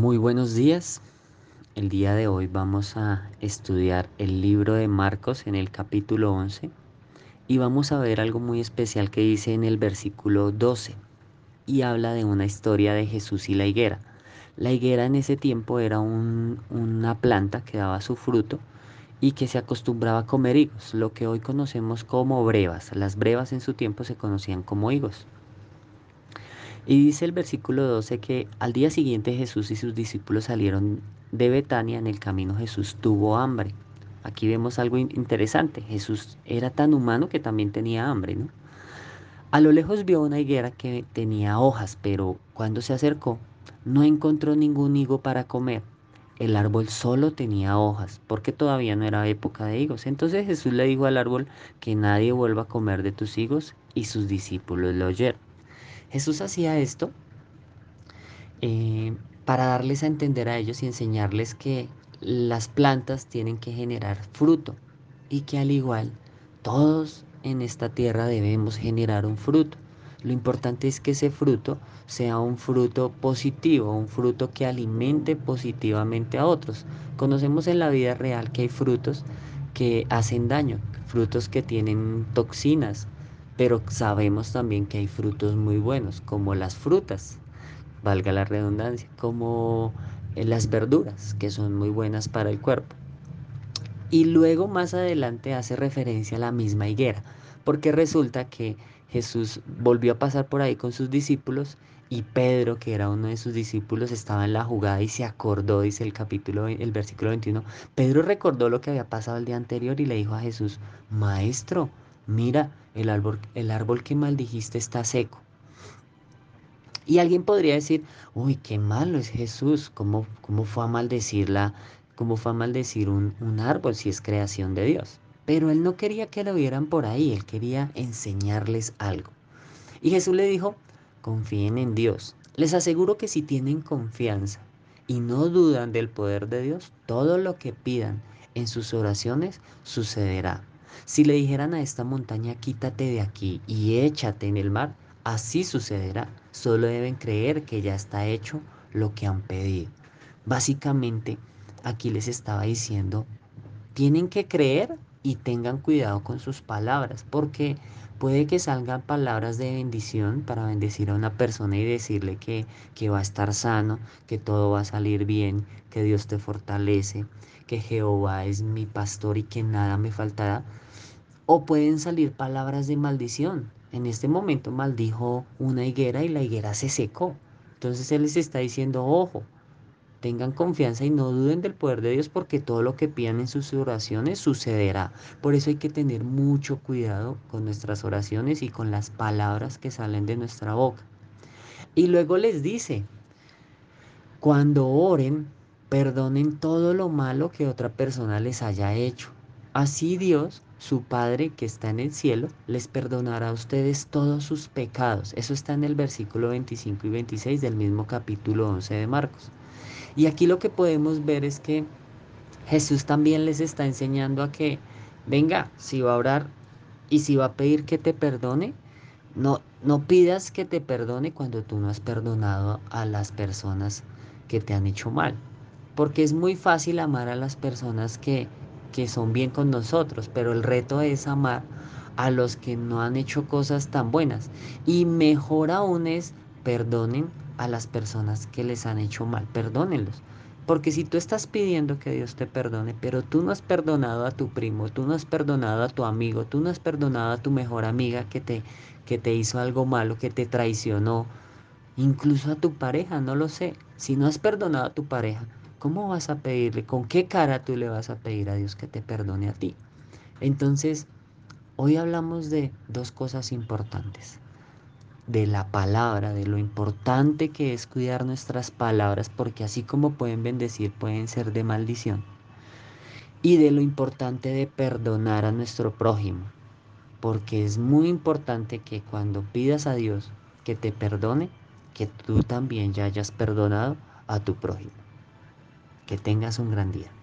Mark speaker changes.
Speaker 1: Muy buenos días. El día de hoy vamos a estudiar el libro de Marcos en el capítulo 11 y vamos a ver algo muy especial que dice en el versículo 12 y habla de una historia de Jesús y la higuera. La higuera en ese tiempo era una planta que daba su fruto y que se acostumbraba a comer higos, lo que hoy conocemos como brevas. Las brevas en su tiempo se conocían como higos. Y dice el versículo 12 que al día siguiente Jesús y sus discípulos salieron de Betania. En el camino Jesús tuvo hambre. Aquí vemos algo interesante. Jesús era tan humano que también tenía hambre, ¿no? A lo lejos vio una higuera que tenía hojas, pero cuando se acercó no encontró ningún higo para comer. El árbol solo tenía hojas, porque todavía no era época de higos. Entonces Jesús le dijo al árbol que nadie vuelva a comer de tus higos y sus discípulos lo oyeron. Jesús hacía esto eh, para darles a entender a ellos y enseñarles que las plantas tienen que generar fruto y que al igual todos en esta tierra debemos generar un fruto. Lo importante es que ese fruto sea un fruto positivo, un fruto que alimente positivamente a otros. Conocemos en la vida real que hay frutos que hacen daño, frutos que tienen toxinas, pero sabemos también que hay frutos muy buenos, como las frutas, valga la redundancia, como eh, las verduras, que son muy buenas para el cuerpo. Y luego más adelante hace referencia a la misma higuera, porque resulta que Jesús volvió a pasar por ahí con sus discípulos y Pedro, que era uno de sus discípulos, estaba en la jugada y se acordó, dice el capítulo, el versículo 21. Pedro recordó lo que había pasado el día anterior y le dijo a Jesús, Maestro, mira, el árbol, el que maldijiste está seco. Y alguien podría decir, uy, qué malo es Jesús, ¿cómo, cómo fue a maldecirla? ¿Cómo fue a maldecir un, un árbol si es creación de Dios? Pero él no quería que lo vieran por ahí, él quería enseñarles algo. Y Jesús le dijo, confíen en Dios. Les aseguro que si tienen confianza y no dudan del poder de Dios, todo lo que pidan en sus oraciones sucederá. Si le dijeran a esta montaña, quítate de aquí y échate en el mar, así sucederá. Solo deben creer que ya está hecho lo que han pedido. Básicamente, aquí les estaba diciendo, tienen que creer y tengan cuidado con sus palabras, porque puede que salgan palabras de bendición para bendecir a una persona y decirle que, que va a estar sano, que todo va a salir bien, que Dios te fortalece, que Jehová es mi pastor y que nada me faltará. O pueden salir palabras de maldición. En este momento maldijo una higuera y la higuera se secó. Entonces Él les está diciendo, ojo, tengan confianza y no duden del poder de Dios porque todo lo que pidan en sus oraciones sucederá. Por eso hay que tener mucho cuidado con nuestras oraciones y con las palabras que salen de nuestra boca. Y luego les dice, cuando oren, perdonen todo lo malo que otra persona les haya hecho. Así Dios su Padre que está en el cielo les perdonará a ustedes todos sus pecados. Eso está en el versículo 25 y 26 del mismo capítulo 11 de Marcos. Y aquí lo que podemos ver es que Jesús también les está enseñando a que, venga, si va a orar y si va a pedir que te perdone, no, no pidas que te perdone cuando tú no has perdonado a las personas que te han hecho mal. Porque es muy fácil amar a las personas que que son bien con nosotros, pero el reto es amar a los que no han hecho cosas tan buenas. Y mejor aún es perdonen a las personas que les han hecho mal, perdónenlos. Porque si tú estás pidiendo que Dios te perdone, pero tú no has perdonado a tu primo, tú no has perdonado a tu amigo, tú no has perdonado a tu mejor amiga que te, que te hizo algo malo, que te traicionó, incluso a tu pareja, no lo sé. Si no has perdonado a tu pareja, ¿Cómo vas a pedirle? ¿Con qué cara tú le vas a pedir a Dios que te perdone a ti? Entonces, hoy hablamos de dos cosas importantes. De la palabra, de lo importante que es cuidar nuestras palabras, porque así como pueden bendecir, pueden ser de maldición. Y de lo importante de perdonar a nuestro prójimo, porque es muy importante que cuando pidas a Dios que te perdone, que tú también ya hayas perdonado a tu prójimo. Que tengas un gran día.